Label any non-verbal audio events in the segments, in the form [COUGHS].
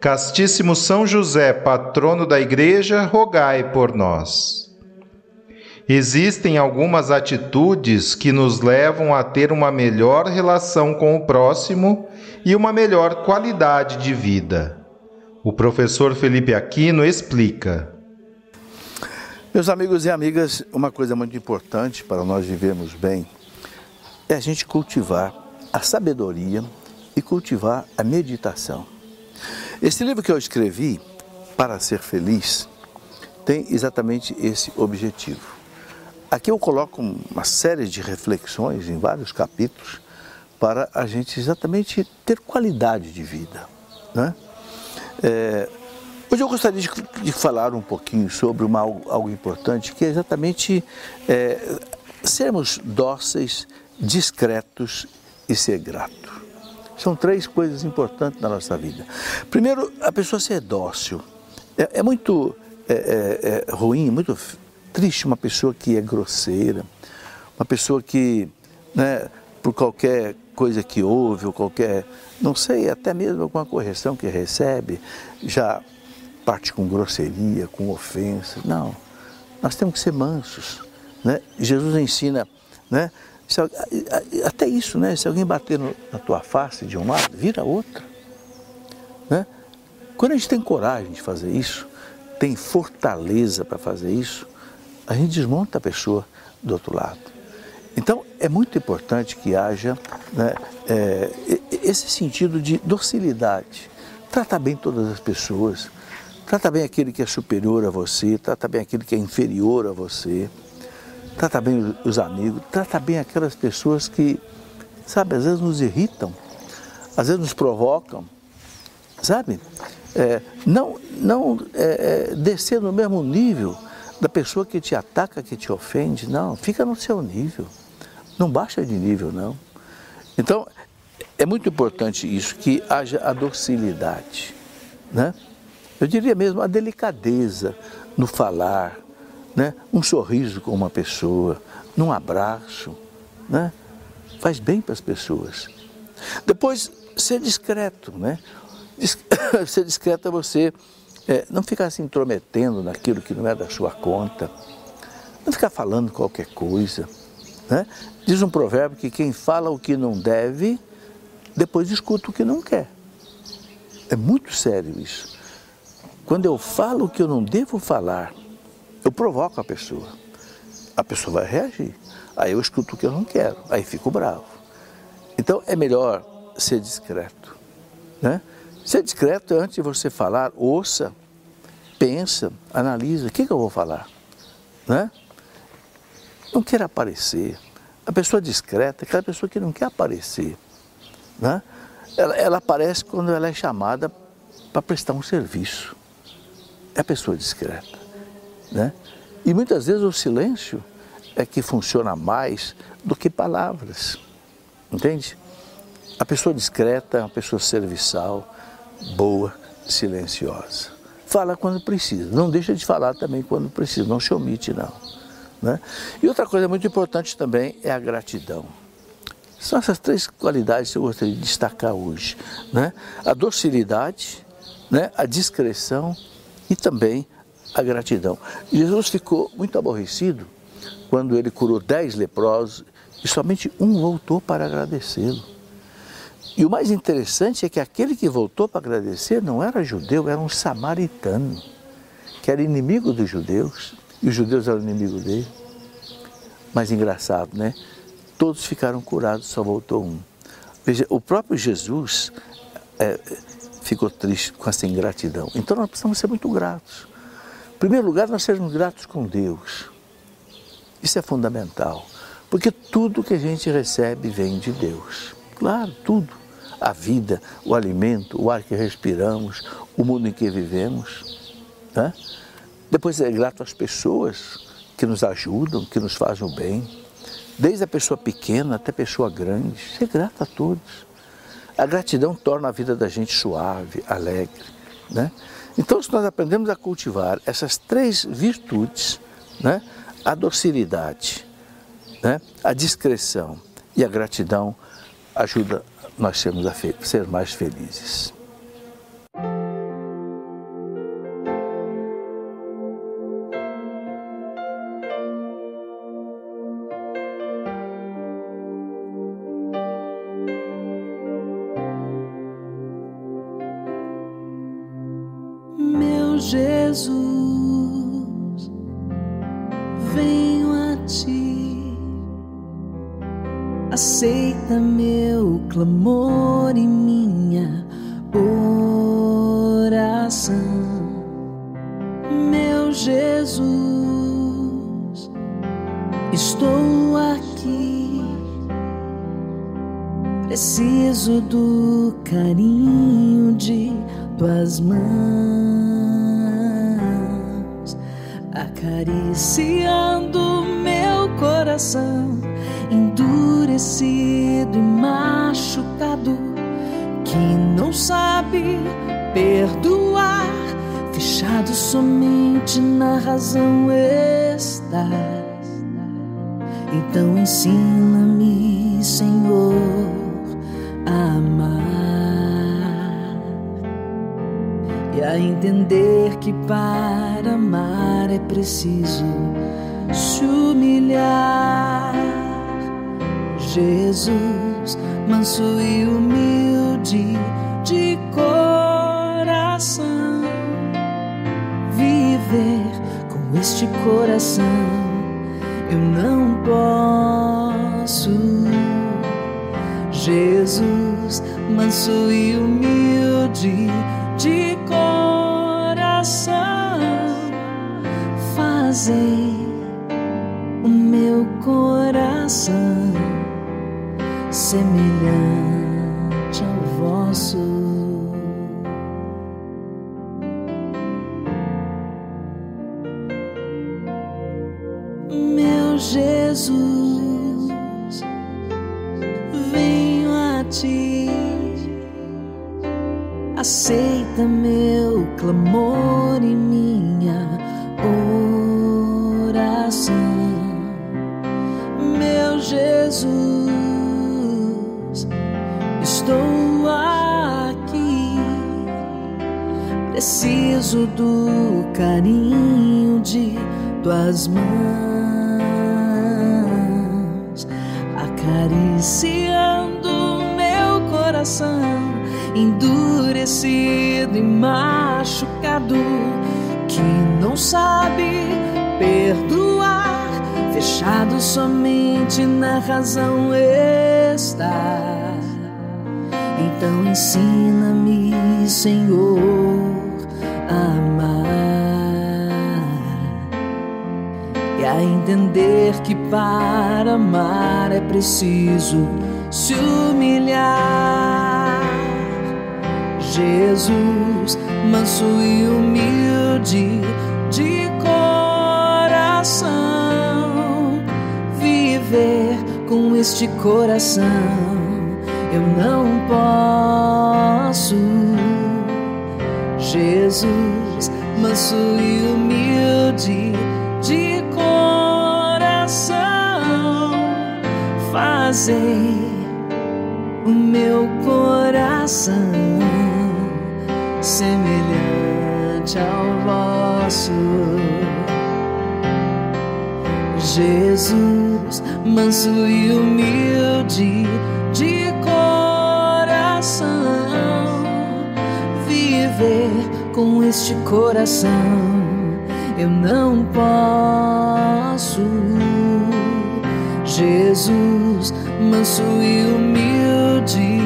Castíssimo São José, patrono da Igreja, rogai por nós. Existem algumas atitudes que nos levam a ter uma melhor relação com o próximo e uma melhor qualidade de vida. O professor Felipe Aquino explica. Meus amigos e amigas, uma coisa muito importante para nós vivermos bem é a gente cultivar a sabedoria e cultivar a meditação. Esse livro que eu escrevi, Para Ser Feliz, tem exatamente esse objetivo. Aqui eu coloco uma série de reflexões em vários capítulos para a gente exatamente ter qualidade de vida. Né? É, hoje eu gostaria de, de, falar um pouquinho sobre uma, algo importante, que é exatamente é, sermos dóceis, discretos e ser grato. São três coisas importantes na nossa vida. Primeiro, a pessoa ser dócil. É, é muito é, é, é ruim, muito triste uma pessoa que é grosseira, uma pessoa que, né, por qualquer coisa que ouve, ou qualquer, não sei, até mesmo alguma correção que recebe, já parte com grosseria, com ofensa. Não, nós temos que ser mansos. Né? Jesus ensina, né? Se, até isso, né? Se alguém bater no, na tua face de um lado, vira outra. Né? Quando a gente tem coragem de fazer isso, tem fortaleza para fazer isso, a gente desmonta a pessoa do outro lado. Então, é muito importante que haja né, é, esse sentido de docilidade. Trata bem todas as pessoas, trata bem aquele que é superior a você, trata bem aquele que é inferior a você trata bem os amigos, trata bem aquelas pessoas que, sabe, às vezes nos irritam, às vezes nos provocam, sabe? É, não não é, é, descer no mesmo nível da pessoa que te ataca, que te ofende, não, fica no seu nível, não baixa de nível, não. Então, é muito importante isso, que haja a docilidade, né? Eu diria mesmo a delicadeza no falar, né? um sorriso com uma pessoa, num abraço, né? faz bem para as pessoas. Depois, ser discreto, né? [COUGHS] ser discreto é você é, não ficar se intrometendo naquilo que não é da sua conta, não ficar falando qualquer coisa. Né? Diz um provérbio que quem fala o que não deve, depois escuta o que não quer. É muito sério isso. Quando eu falo o que eu não devo falar, eu provoco a pessoa. A pessoa vai reagir. Aí eu escuto o que eu não quero, aí fico bravo. Então é melhor ser discreto. Né? Ser discreto é antes de você falar, ouça, pensa, analisa, o que, que eu vou falar? Né? Não quer aparecer. A pessoa discreta é aquela pessoa que não quer aparecer. Né? Ela, ela aparece quando ela é chamada para prestar um serviço. É a pessoa discreta. Né? E muitas vezes o silêncio é que funciona mais do que palavras, entende? A pessoa discreta, a pessoa serviçal, boa, silenciosa. Fala quando precisa, não deixa de falar também quando precisa, não se omite não. Né? E outra coisa muito importante também é a gratidão. São essas três qualidades que eu gostaria de destacar hoje. Né? A docilidade, né? a discrição e também a gratidão. Jesus ficou muito aborrecido quando ele curou dez leprosos e somente um voltou para agradecê-lo. E o mais interessante é que aquele que voltou para agradecer não era judeu, era um samaritano. que era inimigo dos judeus, e os judeus eram inimigos dele. Mas engraçado, né? Todos ficaram curados, só voltou um. Veja, o próprio Jesus é, ficou triste com essa ingratidão. Então nós precisamos ser muito gratos. Primeiro lugar, nós sermos gratos com Deus. Isso é fundamental, porque tudo que a gente recebe vem de Deus. Claro, tudo. A vida, o alimento, o ar que respiramos, o mundo em que vivemos. Né? Depois é grato às pessoas que nos ajudam, que nos fazem o bem. Desde a pessoa pequena até a pessoa grande. Ser grato a todos. A gratidão torna a vida da gente suave, alegre. Né? Então, se nós aprendemos a cultivar essas três virtudes, né? a docilidade, né? a discrição e a gratidão, ajuda nós sermos a ser mais felizes. Preciso do carinho de tuas mãos, acariciando meu coração endurecido e machucado, que não sabe perdoar, fechado somente na razão está. Então ensina-me, Senhor, amar e a entender que para amar é preciso se humilhar Jesus, manso e humilde de coração. Viver com este coração eu não posso. Jesus, manso e humilde de coração, fazer o meu coração semelhante ao vosso. Meu Jesus, aceita meu clamor e minha oração, meu Jesus estou aqui. Preciso do carinho de tuas mãos, acariciando meu coração, endurecido e machucado, que não sabe perdoar, fechado somente na razão está então ensina-me, Senhor, a amar e a entender que para amar é preciso se humilhar. Jesus, manso e humilde de coração, viver com este coração eu não posso. Jesus, manso e humilde de coração, fazer o meu coração semelhante ao vosso. Jesus, manso e humilde de coração, viver com este coração eu não posso. Jesus, manso e humilde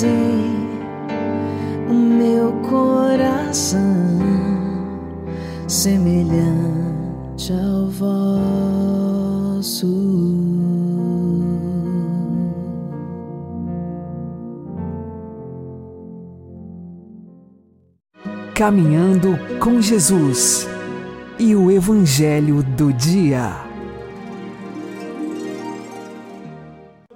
fazei o meu coração semelhante ao vosso. Caminhando com Jesus e o Evangelho do Dia.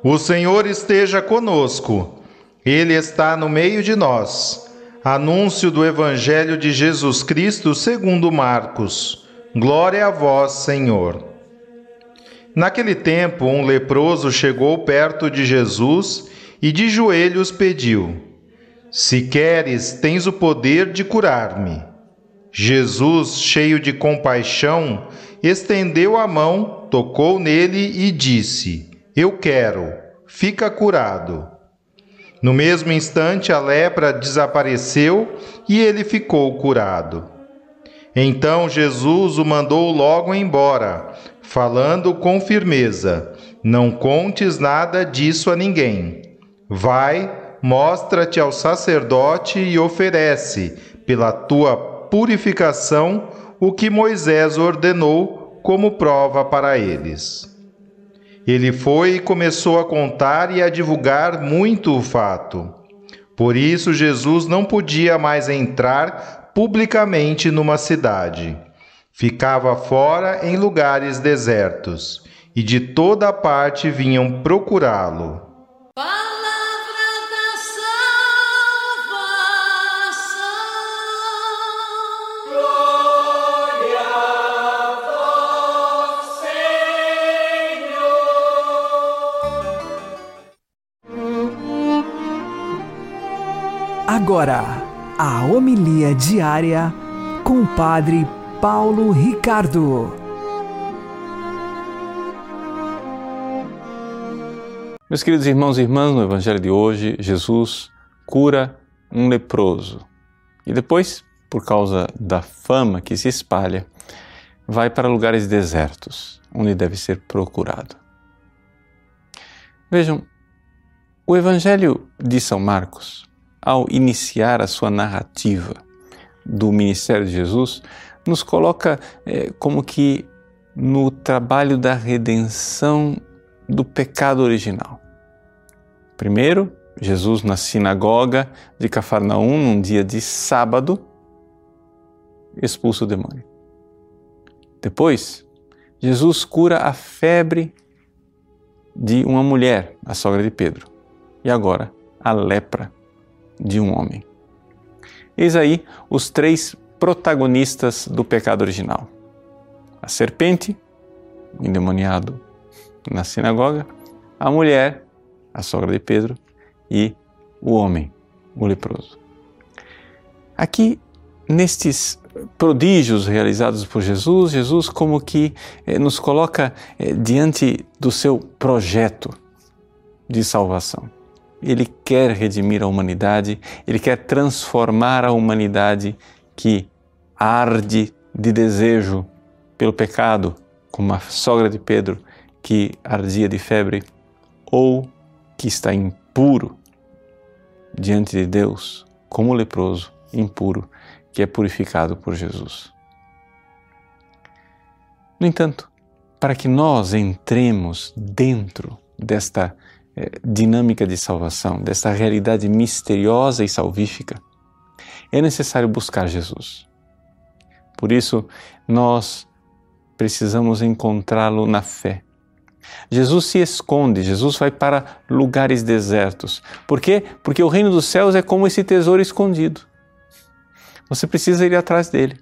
O Senhor esteja conosco, Ele está no meio de nós. Anúncio do Evangelho de Jesus Cristo segundo Marcos. Glória a vós, Senhor. Naquele tempo, um leproso chegou perto de Jesus e de joelhos pediu: Se queres, tens o poder de curar-me. Jesus, cheio de compaixão, estendeu a mão, tocou nele e disse: Eu quero, fica curado. No mesmo instante, a lepra desapareceu e ele ficou curado. Então Jesus o mandou logo embora, falando com firmeza: Não contes nada disso a ninguém. Vai, mostra-te ao sacerdote e oferece, pela tua purificação o que Moisés ordenou como prova para eles. Ele foi e começou a contar e a divulgar muito o fato. Por isso, Jesus não podia mais entrar publicamente numa cidade. Ficava fora em lugares desertos, e de toda parte vinham procurá-lo. Agora, a homilia diária com o Padre Paulo Ricardo. Meus queridos irmãos e irmãs, no Evangelho de hoje, Jesus cura um leproso. E depois, por causa da fama que se espalha, vai para lugares desertos, onde deve ser procurado. Vejam, o Evangelho de São Marcos ao iniciar a sua narrativa do ministério de Jesus, nos coloca é, como que no trabalho da redenção do pecado original. Primeiro, Jesus na sinagoga de Cafarnaum, num dia de sábado, expulsa o demônio. Depois, Jesus cura a febre de uma mulher, a sogra de Pedro. E agora, a lepra de um homem. Eis aí os três protagonistas do pecado original: a serpente, endemoniado na sinagoga, a mulher, a sogra de Pedro, e o homem, o leproso. Aqui, nestes prodígios realizados por Jesus, Jesus como que eh, nos coloca eh, diante do seu projeto de salvação. Ele quer redimir a humanidade, ele quer transformar a humanidade que arde de desejo pelo pecado, como a sogra de Pedro que ardia de febre, ou que está impuro diante de Deus, como o leproso impuro que é purificado por Jesus. No entanto, para que nós entremos dentro desta dinâmica de salvação, dessa realidade misteriosa e salvífica, é necessário buscar Jesus. Por isso, nós precisamos encontrá-lo na fé. Jesus se esconde, Jesus vai para lugares desertos. Por quê? Porque o reino dos céus é como esse tesouro escondido. Você precisa ir atrás dele.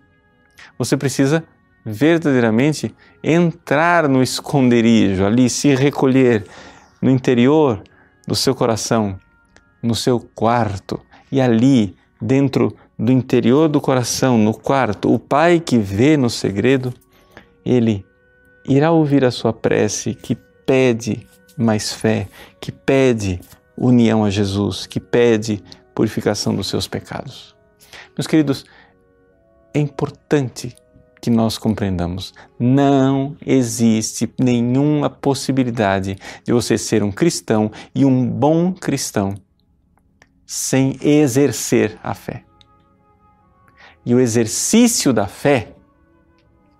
Você precisa verdadeiramente entrar no esconderijo, ali se recolher, no interior do seu coração, no seu quarto, e ali, dentro do interior do coração, no quarto, o Pai que vê no segredo, ele irá ouvir a sua prece que pede mais fé, que pede união a Jesus, que pede purificação dos seus pecados. Meus queridos, é importante que nós compreendamos: não existe nenhuma possibilidade de você ser um cristão e um bom cristão sem exercer a fé. E o exercício da fé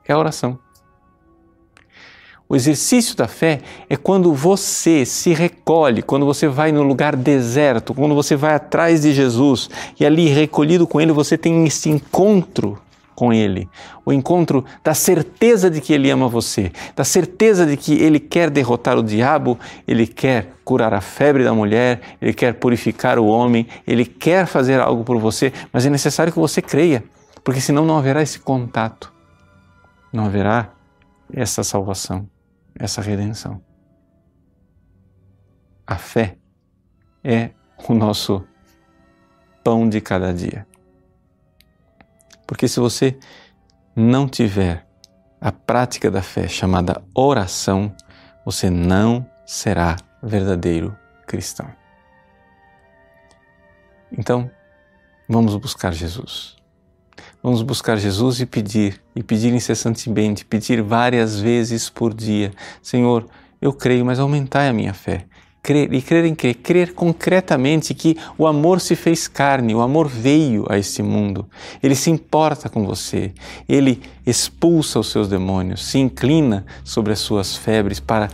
é a oração. O exercício da fé é quando você se recolhe, quando você vai no lugar deserto, quando você vai atrás de Jesus e ali recolhido com Ele você tem esse encontro com Ele, o encontro da certeza de que Ele ama você, da certeza de que Ele quer derrotar o diabo, Ele quer curar a febre da mulher, Ele quer purificar o homem, Ele quer fazer algo por você, mas é necessário que você creia, porque senão não haverá esse contato, não haverá essa salvação essa redenção. A fé é o nosso pão de cada dia. Porque se você não tiver a prática da fé chamada oração, você não será verdadeiro cristão. Então, vamos buscar Jesus. Vamos buscar Jesus e pedir, e pedir incessantemente, pedir várias vezes por dia: Senhor, eu creio, mas aumentai a minha fé. Crer, e crer em quê? Crer concretamente que o amor se fez carne, o amor veio a este mundo. Ele se importa com você, ele expulsa os seus demônios, se inclina sobre as suas febres para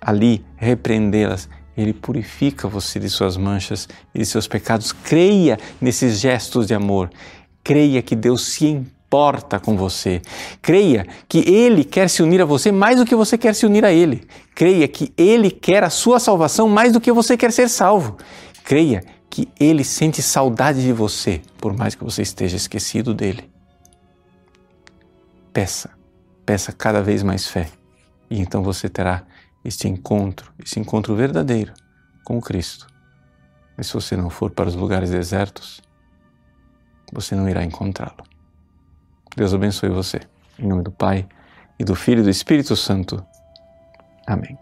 ali repreendê-las. Ele purifica você de suas manchas e de seus pecados. Creia nesses gestos de amor Creia que Deus se importa com você. Creia que Ele quer se unir a você mais do que você quer se unir a Ele. Creia que Ele quer a sua salvação mais do que você quer ser salvo. Creia que Ele sente saudade de você, por mais que você esteja esquecido dele. Peça, peça cada vez mais fé. E então você terá este encontro, esse encontro verdadeiro com Cristo. Mas se você não for para os lugares desertos, você não irá encontrá-lo. Deus abençoe você. Em nome do Pai, e do Filho e do Espírito Santo. Amém.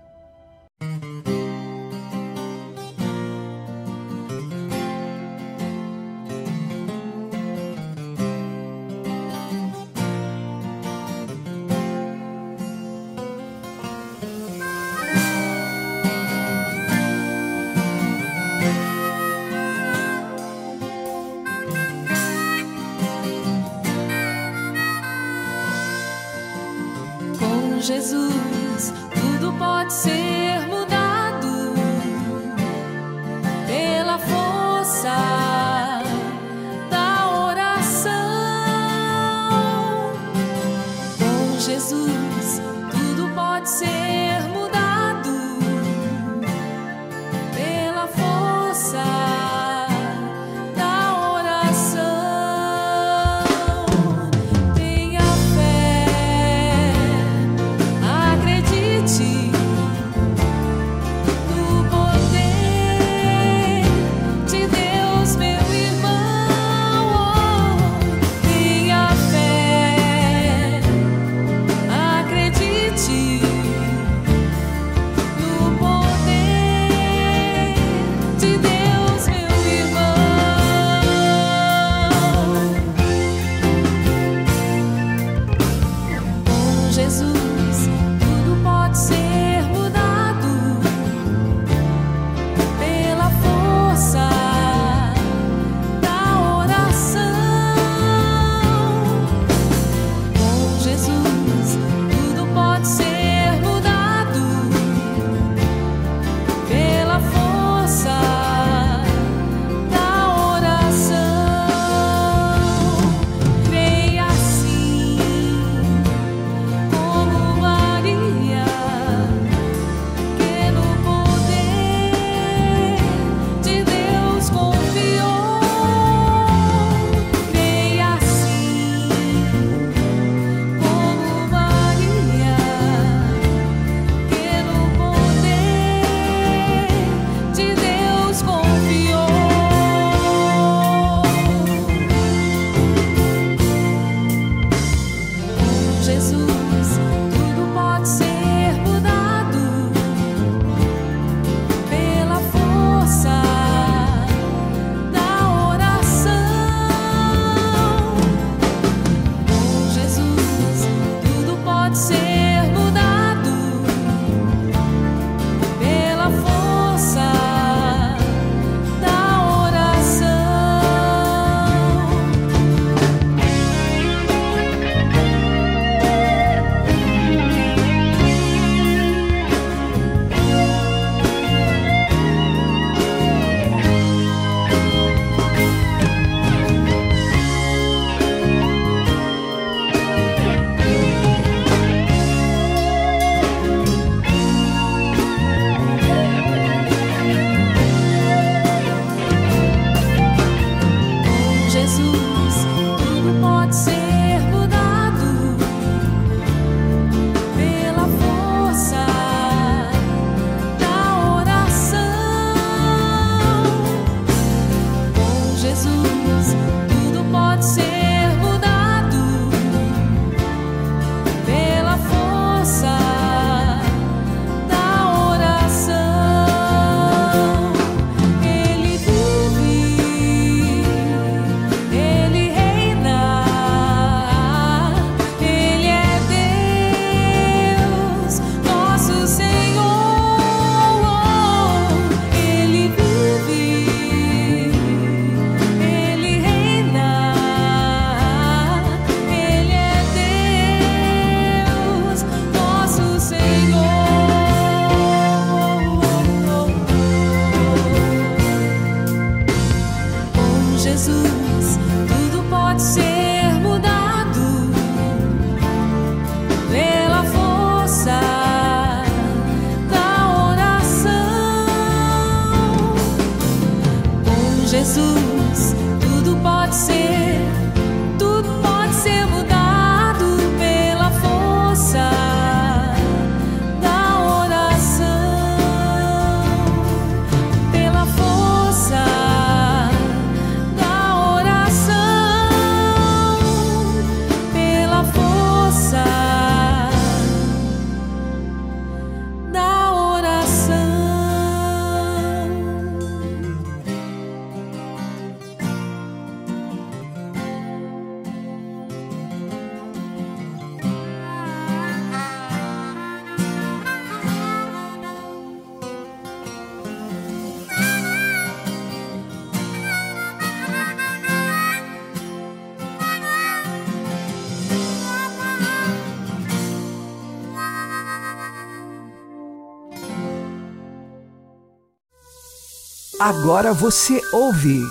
Agora você ouve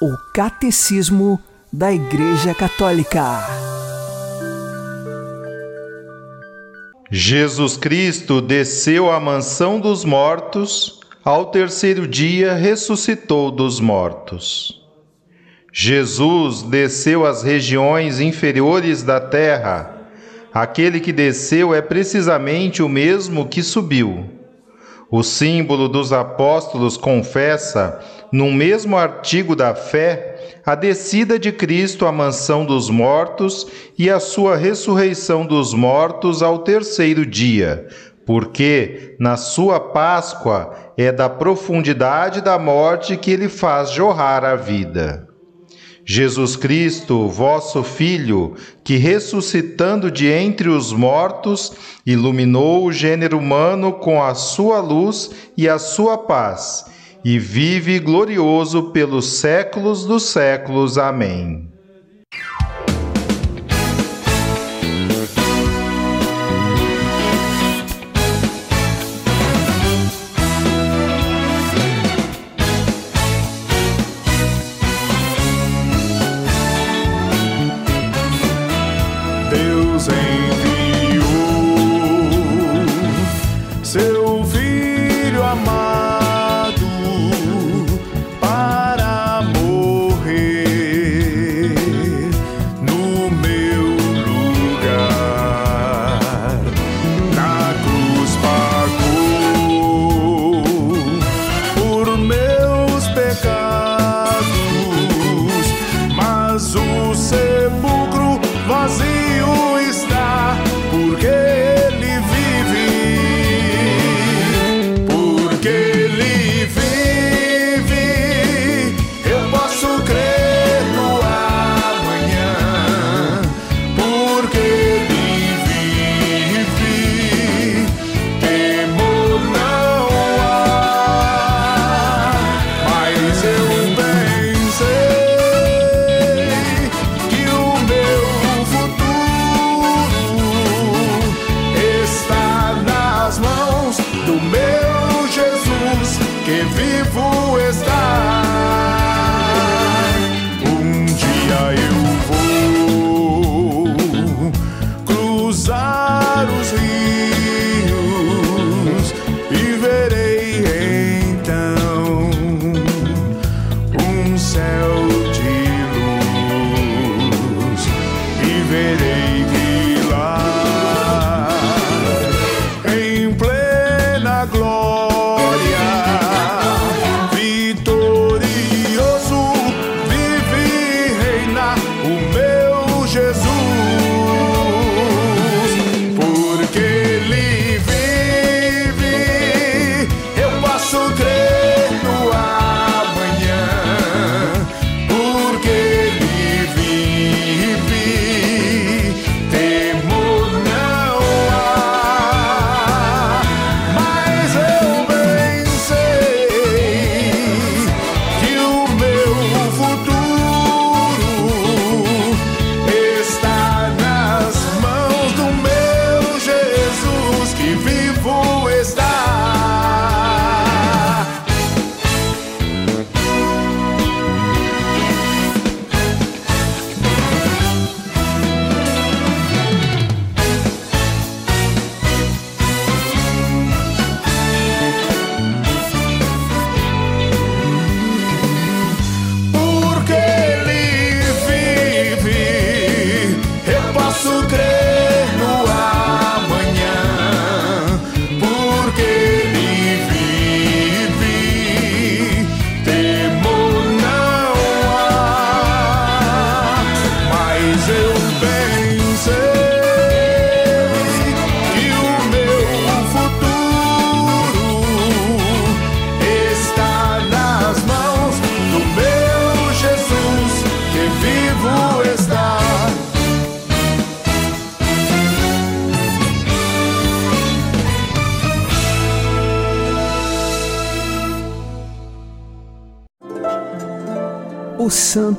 o Catecismo da Igreja Católica. Jesus Cristo desceu à mansão dos mortos, ao terceiro dia ressuscitou dos mortos. Jesus desceu às regiões inferiores da terra. Aquele que desceu é precisamente o mesmo que subiu. O símbolo dos apóstolos confessa, no mesmo artigo da fé, a descida de Cristo à mansão dos mortos e a sua ressurreição dos mortos ao terceiro dia, porque na sua Páscoa é da profundidade da morte que ele faz jorrar a vida. Jesus Cristo, vosso Filho, que ressuscitando de entre os mortos, iluminou o gênero humano com a sua luz e a sua paz, e vive glorioso pelos séculos dos séculos. Amém.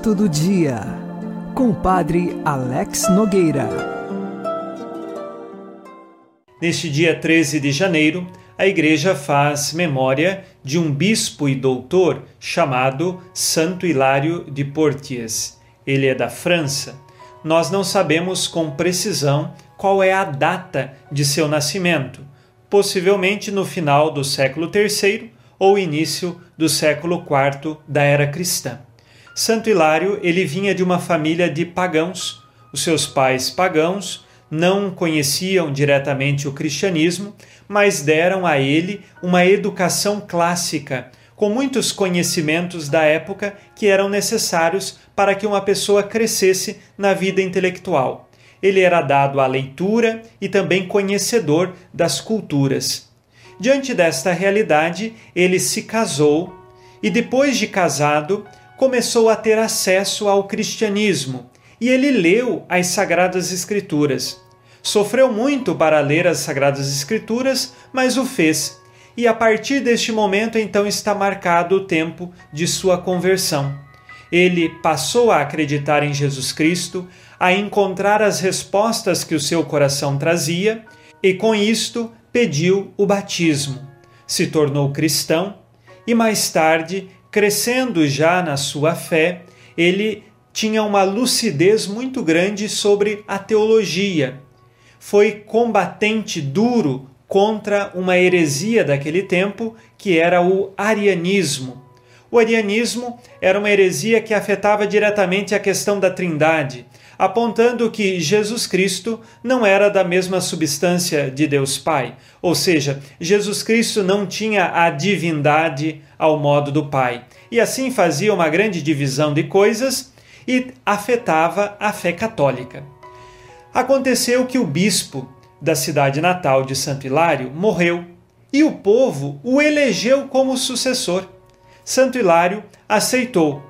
Santo do Dia, com o Padre Alex Nogueira. Neste dia 13 de janeiro, a Igreja faz memória de um bispo e doutor chamado Santo Hilário de Poitiers. Ele é da França. Nós não sabemos com precisão qual é a data de seu nascimento, possivelmente no final do século III ou início do século IV da era cristã. Santo Hilário, ele vinha de uma família de pagãos. Os seus pais pagãos não conheciam diretamente o cristianismo, mas deram a ele uma educação clássica, com muitos conhecimentos da época que eram necessários para que uma pessoa crescesse na vida intelectual. Ele era dado à leitura e também conhecedor das culturas. Diante desta realidade, ele se casou e, depois de casado, começou a ter acesso ao cristianismo e ele leu as Sagradas Escrituras. Sofreu muito para ler as Sagradas Escrituras, mas o fez. E a partir deste momento, então, está marcado o tempo de sua conversão. Ele passou a acreditar em Jesus Cristo, a encontrar as respostas que o seu coração trazia, e com isto pediu o batismo. Se tornou cristão e mais tarde crescendo já na sua fé, ele tinha uma lucidez muito grande sobre a teologia. Foi combatente duro contra uma heresia daquele tempo, que era o arianismo. O arianismo era uma heresia que afetava diretamente a questão da Trindade, apontando que Jesus Cristo não era da mesma substância de Deus Pai, ou seja, Jesus Cristo não tinha a divindade ao modo do Pai. E assim fazia uma grande divisão de coisas e afetava a fé católica. Aconteceu que o bispo da cidade natal de Santo Hilário morreu e o povo o elegeu como sucessor. Santo Hilário aceitou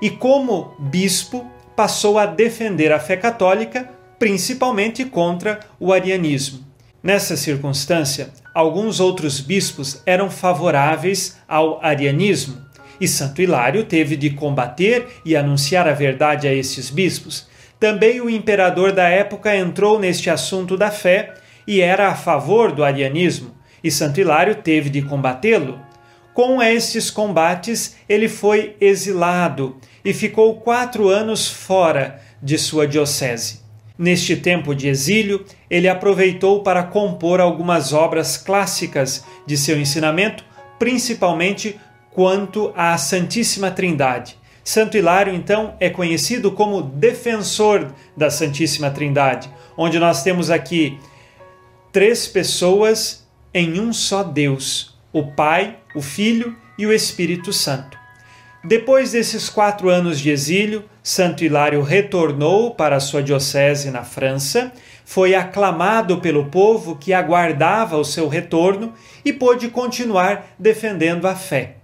e, como bispo, passou a defender a fé católica, principalmente contra o arianismo. Nessa circunstância, alguns outros bispos eram favoráveis ao arianismo, e Santo Hilário teve de combater e anunciar a verdade a esses bispos. Também o imperador da época entrou neste assunto da fé e era a favor do arianismo, e Santo Hilário teve de combatê-lo. Com estes combates, ele foi exilado e ficou quatro anos fora de sua diocese. Neste tempo de exílio, ele aproveitou para compor algumas obras clássicas de seu ensinamento, principalmente quanto à Santíssima Trindade. Santo Hilário, então, é conhecido como defensor da Santíssima Trindade, onde nós temos aqui três pessoas em um só Deus: o Pai, o Filho e o Espírito Santo. Depois desses quatro anos de exílio, Santo Hilário retornou para sua diocese na França, foi aclamado pelo povo que aguardava o seu retorno e pôde continuar defendendo a fé.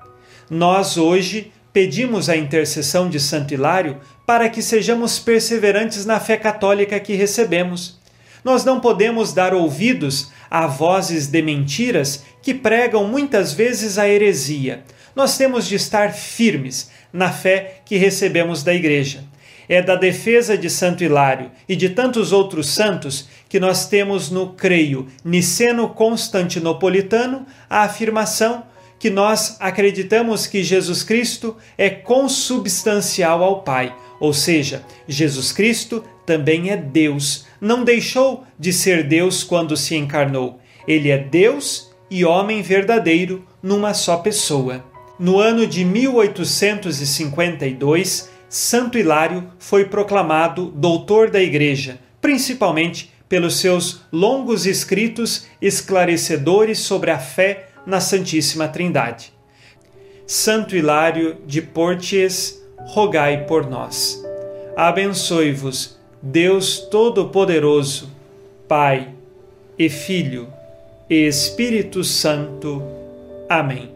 Nós hoje pedimos a intercessão de Santo Hilário para que sejamos perseverantes na fé católica que recebemos. Nós não podemos dar ouvidos a vozes de mentiras que pregam muitas vezes a heresia nós temos de estar firmes na fé que recebemos da Igreja. É da defesa de Santo Hilário e de tantos outros santos que nós temos no creio niceno-constantinopolitano a afirmação que nós acreditamos que Jesus Cristo é consubstancial ao Pai, ou seja, Jesus Cristo também é Deus. Não deixou de ser Deus quando se encarnou. Ele é Deus e homem verdadeiro numa só pessoa. No ano de 1852, Santo Hilário foi proclamado doutor da Igreja, principalmente pelos seus longos escritos esclarecedores sobre a fé na Santíssima Trindade. Santo Hilário de Portiers, rogai por nós. Abençoe-vos, Deus Todo-Poderoso, Pai e Filho e Espírito Santo. Amém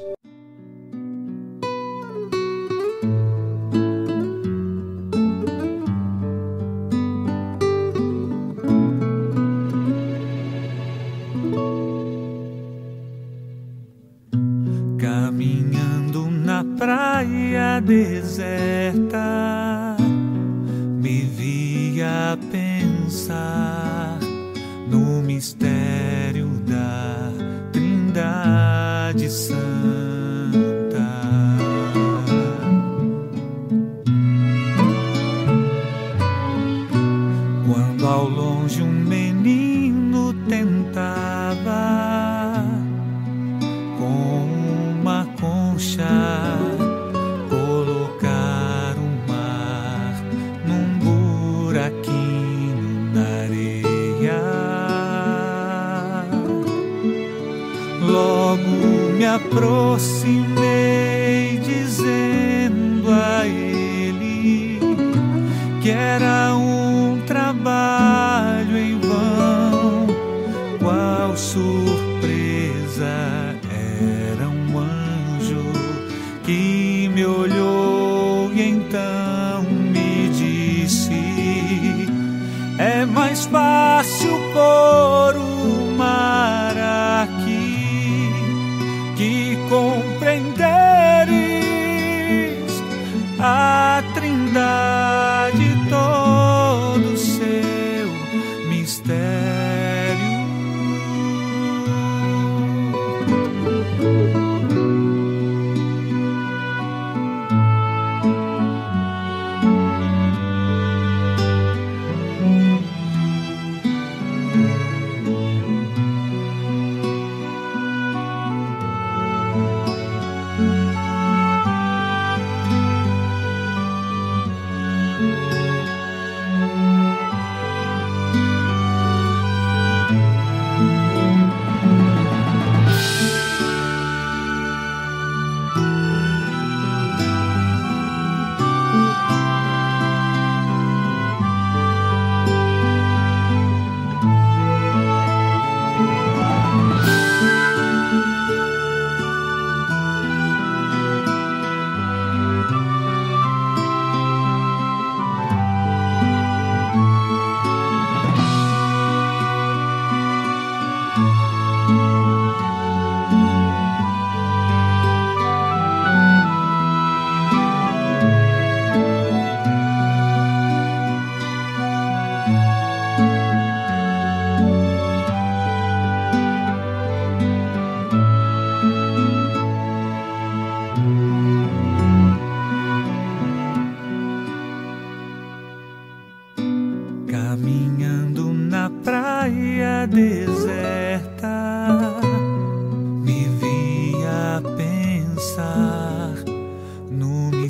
Longe um menino tentava com uma concha colocar o mar num buraquinho na areia. Logo me aproximei fácil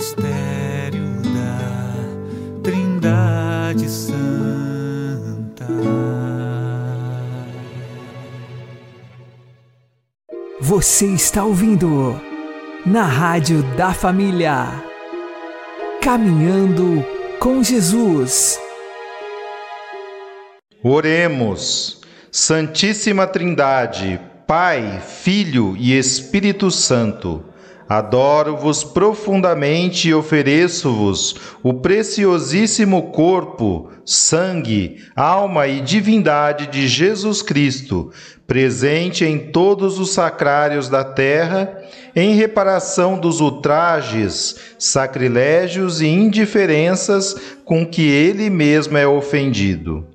mistério da Trindade Santa. Você está ouvindo na Rádio da Família. Caminhando com Jesus. Oremos. Santíssima Trindade, Pai, Filho e Espírito Santo, adoro-vos profundamente e ofereço-vos o preciosíssimo corpo, sangue, alma e divindade de Jesus Cristo, presente em todos os sacrários da terra, em reparação dos ultrajes, sacrilégios e indiferenças com que ele mesmo é ofendido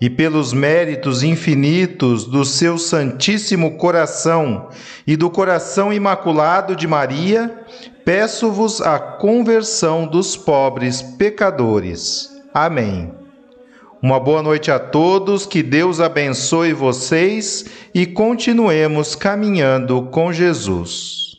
e pelos méritos infinitos do seu Santíssimo Coração e do Coração Imaculado de Maria, peço-vos a conversão dos pobres pecadores. Amém. Uma boa noite a todos, que Deus abençoe vocês e continuemos caminhando com Jesus.